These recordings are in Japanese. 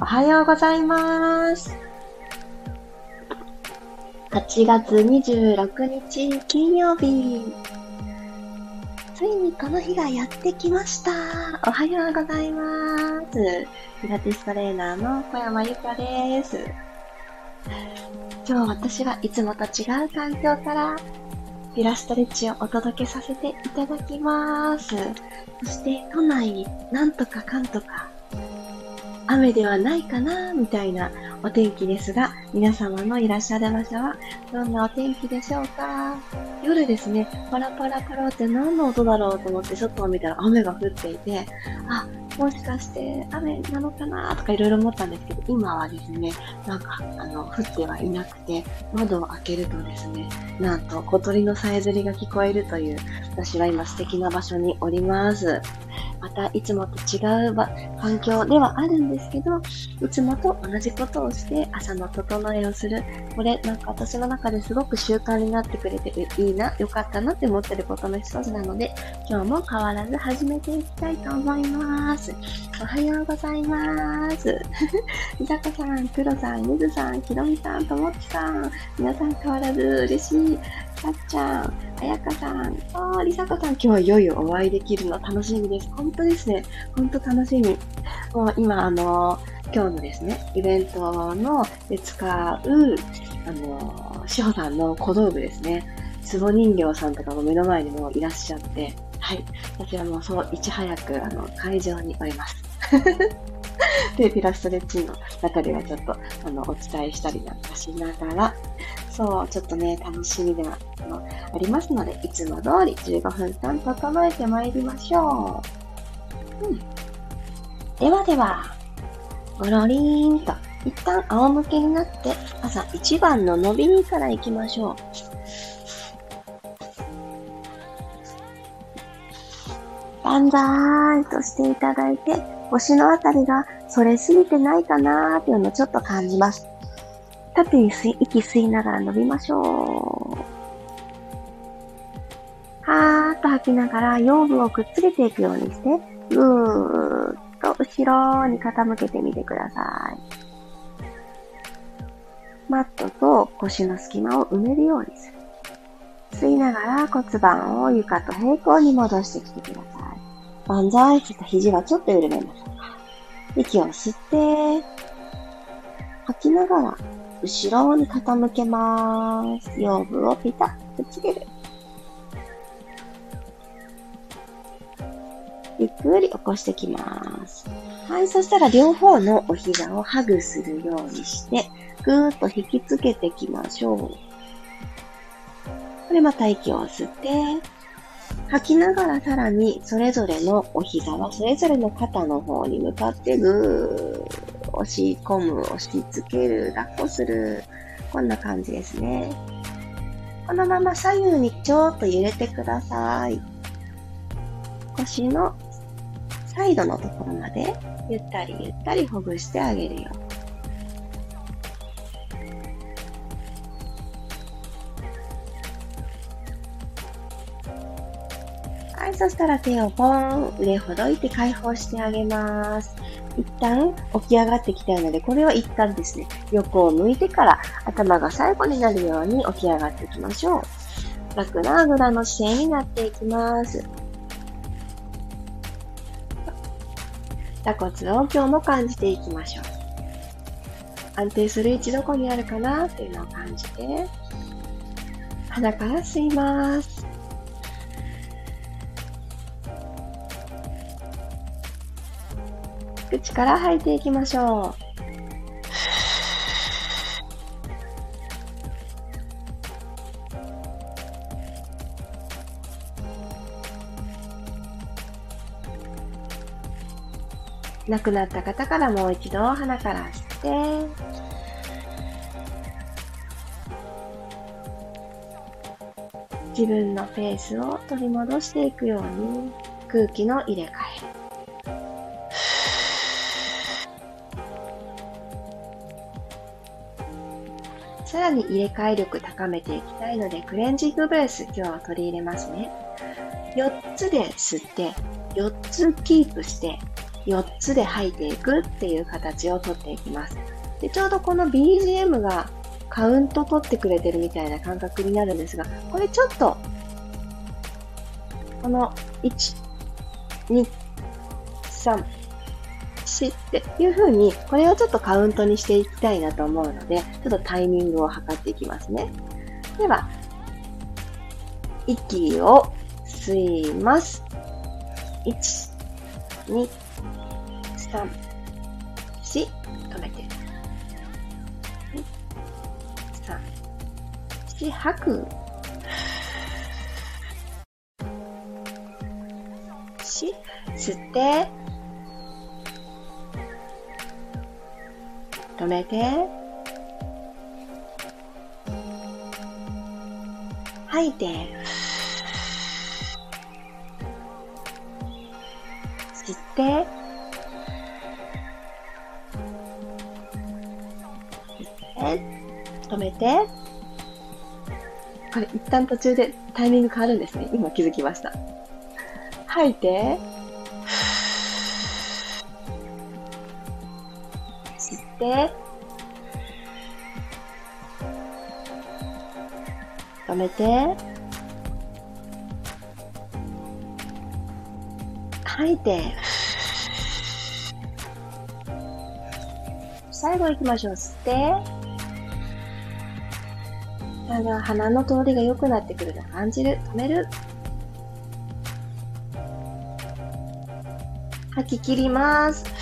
おはようございます。8月26日金曜日。ついにこの日がやってきました。おはようございます。ピラティストレーナーの小山由かです。今日私はいつもと違う環境からピラストレッチをお届けさせていただきます。そして都内になんとかかんとか雨ではないかなみたいなお天気ですが、皆様のいらっしゃる場所はどんなお天気でしょうか？夜ですね、パラパラパラって何の音だろうと思って外を見たら雨が降っていて、あ、もしかして雨なのかなとかいろいろ思ったんですけど、今はですね、なんか、あの、降ってはいなくて、窓を開けるとですね、なんと小鳥のさえずりが聞こえるという、私は今素敵な場所におります。またいつもと違う環境ではあるんですけど、いつもと同じことをして朝の整えをする。これなんか私の中ですごく習慣になってくれてるいいな、良かったなって思ってることの一つなので、今日も変わらず始めていきたいと思います。おはようございます。みさこさん、くろさん、ゆずさん、ひろみさん、ともちさん、皆さん変わらず嬉しい。さっちゃん、あやかさん、あ、りさこさん、今日はいよいよお会いできるの楽しみです。本当ですね。本当楽しみ。もう今、あの、今日のですね、イベントので使う、あの、しほさんの小道具ですね。壺人形さんとかも目の前にもいらっしゃって、はい。私はもそう、いち早く、あの、会場におります。で、ピラストレッチの中ではちょっと、あの、お伝えしたりなんかしながら、そう、ちょっとね、楽しみではありますので、いつも通り15分間整えてまいりましょう。うん。ではでは、ごろりーんと、一旦仰向けになって、朝一番の伸びにから行きましょう。万歳としていただいて、腰のあたりが反れすぎてないかなーっていうのをちょっと感じます。縦に吸い、息吸いながら伸びましょう。はーっと吐きながら腰部をくっつけていくようにして、ぐーっと後ろに傾けてみてください。マットと腰の隙間を埋めるようにする。吸いながら骨盤を床と平行に戻してきてください。万歳した肘はちょっと緩めましょう。息を吸って、吐きながら後ろに傾けます。腰部をピタッとつける。ゆっくり起こしてきます。はい、そしたら両方のお膝をハグするようにして、ぐーっと引きつけていきましょう。これまた息を吸って、吐きながらさらにそれぞれのお膝はそれぞれの肩の方に向かってぐー押し込む、押し付ける、抱っこする。こんな感じですね。このまま左右にちょっと揺れてください。腰のサイドのところまでゆったりゆったりほぐしてあげるよ。はい、そしたら手をポン、上ほどいて解放してあげます。一旦起き上がってきたいので、これを一旦ですね、横を向いてから頭が最後になるように起き上がっていきましょう。楽なあぐらの姿勢になっていきます。座骨を今日も感じていきましょう。安定する位置どこにあるかな？っていうのを感じて、鼻から吸います。口から吐いていきましょう。亡くなった方からもう一度鼻から吸って、自分のペースを取り戻していくように空気の入れ替え。さらに入れ替え力高めていきたいので、クレンジングベース今日は取り入れますね。4つで吸って、4つキープして、4つで吐いていくっていう形をとっていきます。で、ちょうどこの BGM がカウント取ってくれてるみたいな感覚になるんですが、これちょっと、この1、2、3、4っていう風に、これをちょっとカウントにしていきたいなと思うので、ちょっとタイミングを測っていきますね。では、息を吸います。1、2、3、4、止めて。3、4、吐く。4、吸って、止めて、吐いて、吸って、止めて、これ一旦途中でタイミング変わるんですね。今気づきました。吐いて、て、止めて、吐いて、最後行きましょう。吸って、だが鼻の通りが良くなってくるの感じる。止める。吐き切ります。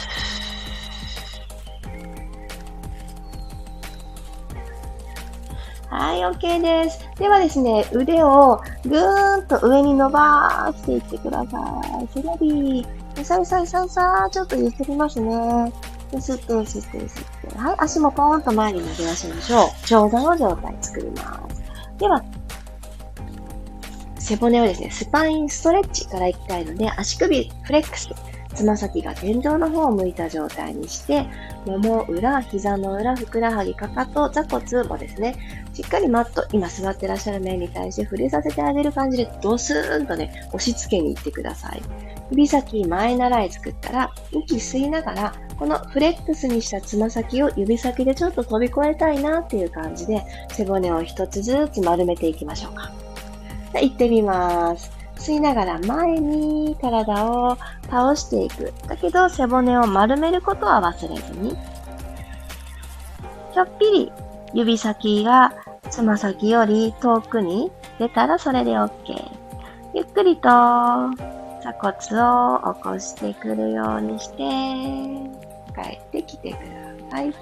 OK です。ではですね、腕をぐーんと上に伸ばしていってください。背伸び。さいさいさいさちょっと揺すりますね。吸って、吸って、吸って。はい、足もポーンと前に投げ出しましょう。長座の状態作ります。では、背骨をですね、スパインストレッチからいきたいので、足首フレックス、つま先が天井の方を向いた状態にして、もも裏、膝の裏、ふくらはぎ、かかと、座骨もですね、しっかりマット、今座ってらっしゃる面に対して触れさせてあげる感じで、ドスーンとね、押し付けに行ってください。指先前習い作ったら、息吸いながら、このフレックスにしたつま先を指先でちょっと飛び越えたいなっていう感じで、背骨を一つずつ丸めていきましょうか。じゃ行ってみます。吸いながら前に体を倒していく。だけど背骨を丸めることは忘れずに。ちょっぴり指先がつま先より遠くに出たらそれで OK。ゆっくりと鎖骨を起こしてくるようにして、帰ってきてください。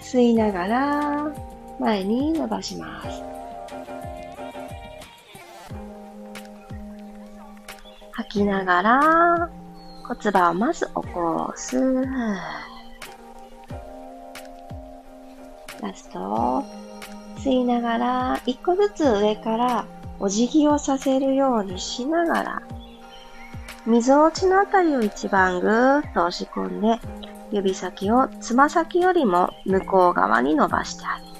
吸いながら前に伸ばします。吐きながら骨盤をまず起こす。ラスト。吸いながら一個ずつ上からお辞儀をさせるようにしながら溝落ちのあたりを一番ぐーっと押し込んで、指先をつま先よりも向こう側に伸ばしてあげる。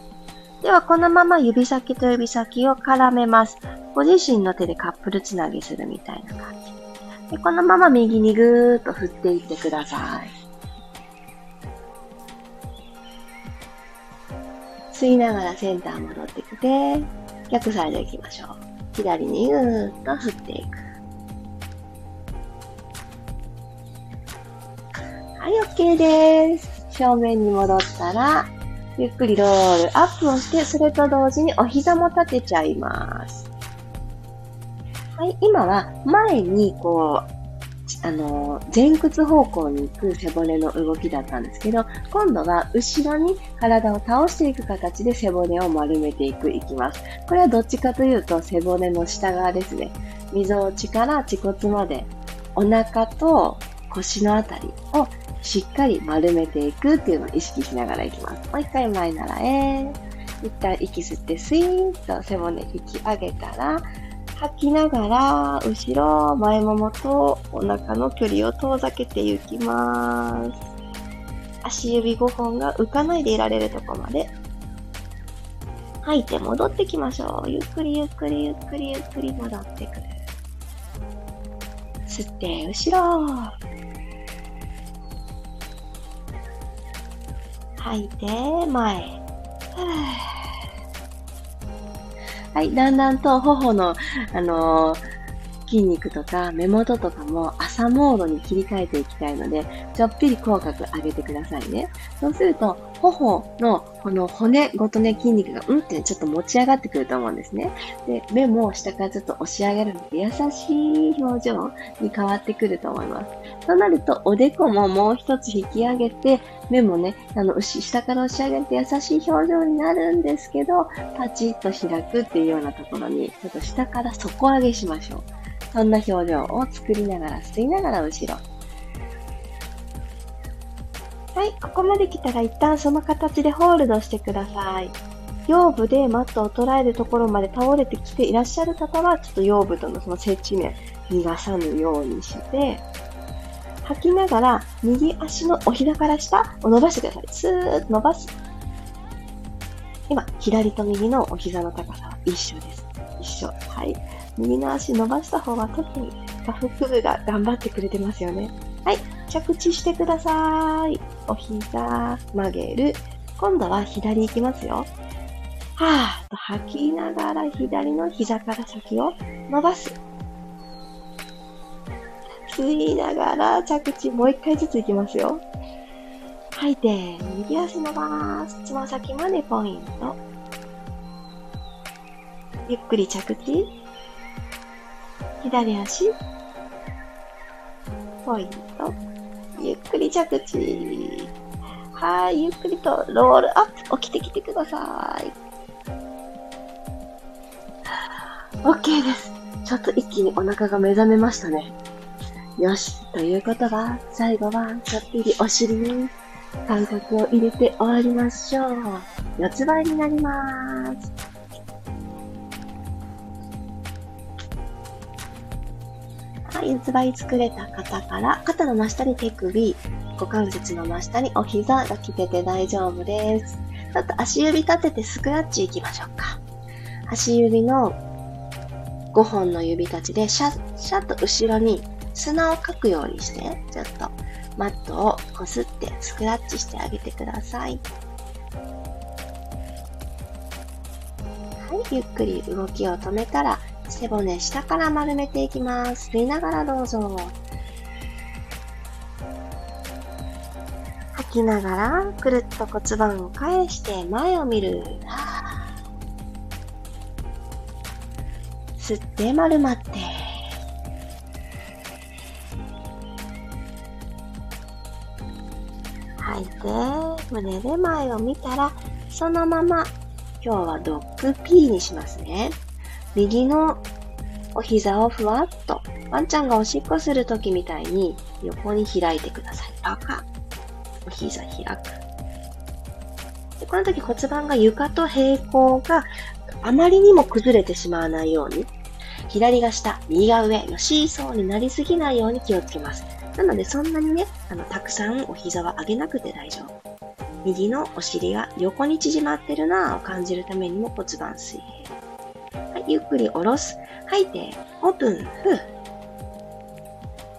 では、このまま指先と指先を絡めます。ご自身の手でカップルつなぎするみたいな感じ。でこのまま右にぐーっと振っていってください。吸いながらセンター戻ってきて、逆サイド行きましょう。左にぐーっと振っていく。はい、OK です。正面に戻ったら、ゆっくりロールアップをして、それと同時にお膝も立てちゃいます。はい、今は前にこう、あの、前屈方向に行く背骨の動きだったんですけど、今度は後ろに体を倒していく形で背骨を丸めていく、いきます。これはどっちかというと背骨の下側ですね。溝落ちから恥骨までお腹と腰のあたりをしっかり丸めていくっていうのを意識しながらいきます。もう一回前ならえ。一旦息吸ってスイーンと背骨引き上げたら、吐きながら、後ろ、前ももとお腹の距離を遠ざけていきます。足指5本が浮かないでいられるとこまで。吐いて戻ってきましょう。ゆっくりゆっくりゆっくりゆっくり戻ってくる。吸って、後ろ。吐いて、前。はい、だんだんと頬の、あのー筋肉とか目元とかも朝モードに切り替えていきたいので、ちょっぴり口角上げてくださいね。そうすると、頬のこの骨ごとね、筋肉がうんってちょっと持ち上がってくると思うんですね。で、目も下からちょっと押し上げるので、優しい表情に変わってくると思います。となると、おでこももう一つ引き上げて、目もね、あの、下から押し上げて優しい表情になるんですけど、パチッと開くっていうようなところに、ちょっと下から底上げしましょう。そんな表情を作りながら吸いながら後ろ。はい、ここまで来たら一旦その形でホールドしてください。腰部でマットを捉えるところまで倒れてきていらっしゃる方は、ちょっと腰部とのその接地面、逃がさぬようにして、吐きながら、右足のお膝から下を伸ばしてください。スーッと伸ばす。今、左と右のお膝の高さは一緒です。一緒。はい。右の足伸ばした方が特に下腹部が頑張ってくれてますよね。はい。着地してください。お膝曲げる。今度は左行きますよ。はぁと吐きながら左の膝から先を伸ばす。吸いながら着地もう一回ずつ行きますよ。吐いて、右足伸ばす。つま先までポイント。ゆっくり着地。左足、ポイント、ゆっくり着地。はい、ゆっくりとロールアップ、起きてきてください。OK です。ちょっと一気にお腹が目覚めましたね。よし。ということは、最後は、ちょっぴりお尻に感覚を入れて終わりましょう。四つ倍になります。四つ倍作れた方から、肩の真下に手首、股関節の真下にお膝が来てて大丈夫です。ちょっと足指立ててスクラッチいきましょうか。足指の5本の指たちでシャッシャッと後ろに砂をかくようにして、ちょっとマットをこすってスクラッチしてあげてください。はい、ゆっくり動きを止めたら、背骨下から丸めていきます。吸いながらどうぞ。吐きながら、くるっと骨盤を返して前を見る。吸って丸まって。吐いて、胸で前を見たら、そのまま、今日はドッグ P にしますね。右のお膝をふわっと、ワンちゃんがおしっこするときみたいに横に開いてください。パカお膝開く。でこの時骨盤が床と平行があまりにも崩れてしまわないように、左が下、右が上のシーソーになりすぎないように気をつけます。なのでそんなにね、あの、たくさんお膝は上げなくて大丈夫。右のお尻が横に縮まってるなぁを感じるためにも骨盤水平。ゆっくり下ろす。吐いて、オープン、ふう。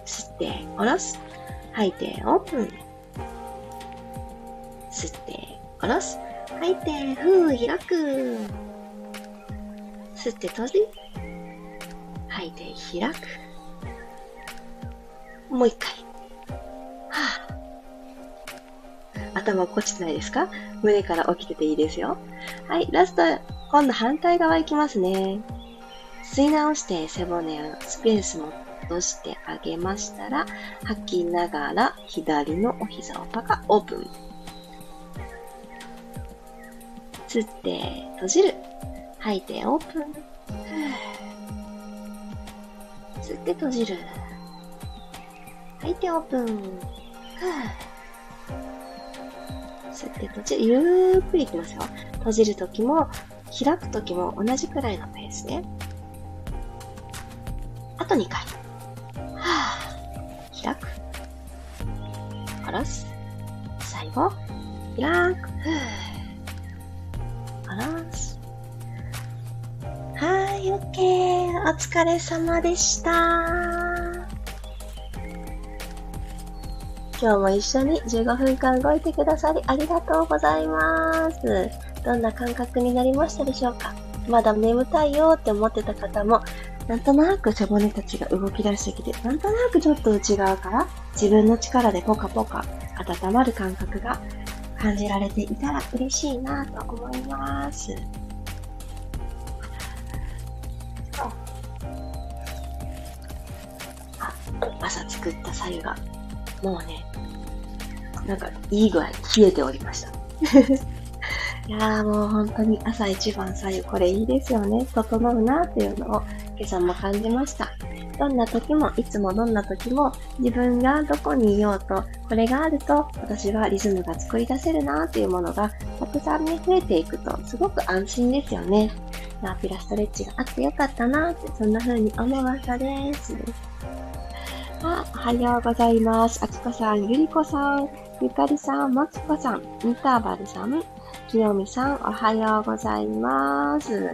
吸って、下ろす。吐いて、オープン。吸って、下ろす。吐いて、ふう、開く。吸って閉じ。吐いて、開く。もう一回。はぁ、あ。頭落ちてないですか？胸から起きてていいですよ。はい、ラスト、今度反対側行きますね。吸い直して背骨をスペースも戻してあげましたら、吐きながら左のお膝をパカオープン。吸って閉じる。吐いてオープン。吸って閉じる。吐いてオープン。吸って閉じる。ゆっくりいきますよ。閉じるときも開くときも同じくらいのペースね。あと2回。はぁ、開く。下ろす。最後、開く。下ろす。はい、オッケー。お疲れ様でした。今日も一緒に15分間動いてくださりありがとうございます。どんな感覚になりましたでしょうか？まだ眠たいよって思ってた方も、なんとなく背骨たちが動き出してきて、なんとなくちょっと内側から自分の力でポカポカ温まる感覚が感じられていたら嬉しいなと思います。あ、朝作った白湯が、もうね、なんかいい具合冷えておりました。いやーもう本当に朝一番左右これいいですよね。整うなっていうのを今朝も感じました。どんな時も、いつもどんな時も、自分がどこにいようと、これがあると、私はリズムが作り出せるなっていうものが、たくさんね、増えていくと、すごく安心ですよね。ラピラストレッチがあってよかったなって、そんな風に思わさです。あ、おはようございます。あきこさん、ゆりこさん、ゆかりさん、まきこさん、インターバルさん、きよみさん、おはようございます。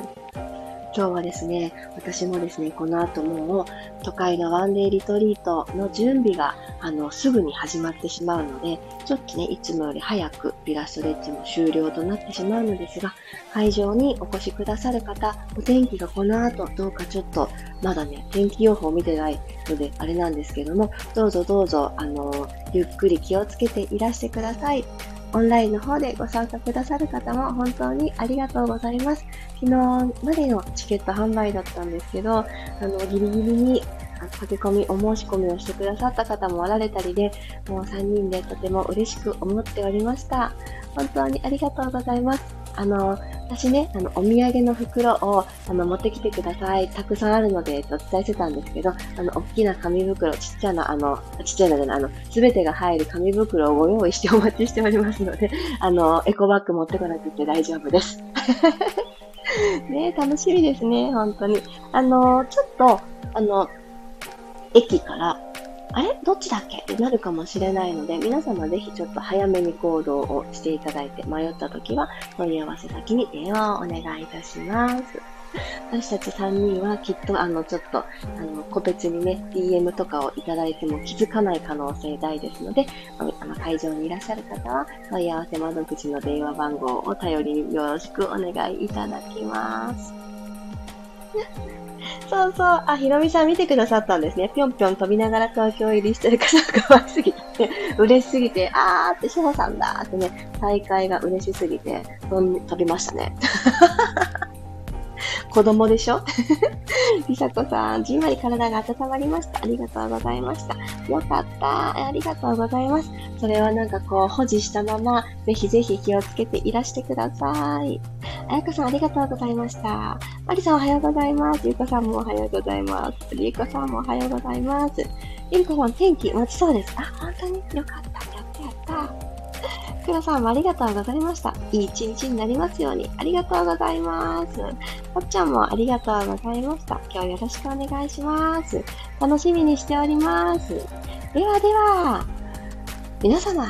今日はですね、私もですね、この後もう都会のワンデーリトリートの準備が、あの、すぐに始まってしまうので、ちょっとね、いつもより早くピラストレッチも終了となってしまうのですが、会場にお越しくださる方、お天気がこの後どうかちょっと、まだね、天気予報を見てないので、あれなんですけども、どうぞどうぞ、あの、ゆっくり気をつけていらしてください。オンラインの方でご参加くださる方も本当にありがとうございます。昨日までのチケット販売だったんですけど、あの、ギリギリに駆け込み、お申し込みをしてくださった方もおられたりで、もう3人でとても嬉しく思っておりました。本当にありがとうございます。あの、私ね、あの、お土産の袋を、あの、持ってきてください。たくさんあるので、とお伝えしてたんですけど、あの、大きな紙袋、ちっちゃな、あの、ちっちゃいのじゃない、あの、すべてが入る紙袋をご用意してお待ちしておりますので、あの、エコバッグ持ってこなくて大丈夫です。ね楽しみですね、本当に。あの、ちょっと、あの、駅からあれ？どっちだっけ？ってなるかもしれないので、皆様ぜひちょっと早めに行動をしていただいて、迷った時は問い合わせ先に電話をお願いいたします。私たち3人はきっとあのちょっとあの個別にね DM とかをいただいても気づかない可能性大ですのであの会場にいらっしゃる方は問い合わせ窓口の電話番号を頼りによろしくお願いいただきます。そうそう。あ、ひろみさん見てくださったんですね。ぴょんぴょん飛びながら東京入りしてる方が可愛すぎて、嬉しすぎて、あーって、しほさんだーってね、大会が嬉しすぎて、飛びましたね。子供でしょ？りさこさん、じんわり体が温まりました。ありがとうございました。よかった。ありがとうございます。それはなんかこう、保持したまま、ぜひぜひ気をつけていらしてください。あやかさん、ありがとうございました。まりさん、おはようございます。ゆうこさんもおはようございます。りゆこさんもおはようございます。ゆうこさん、天気持ちそうです。あ、本当に？よかった。やったやった。くろさんもありがとうございました。いい一日になりますように。ありがとうございます。こっちゃんもありがとうございました。今日よろしくお願いします。楽しみにしております。ではでは、皆様、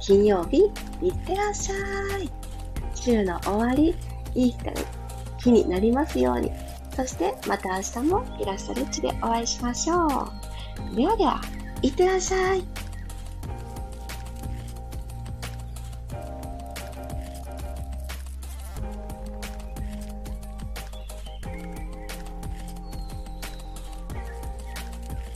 金曜日、いってらっしゃい。週の終わり、いい日になりますように。そしてまた明日もイラストレッチでお会いしましょう。ではでは、いってらっしゃい。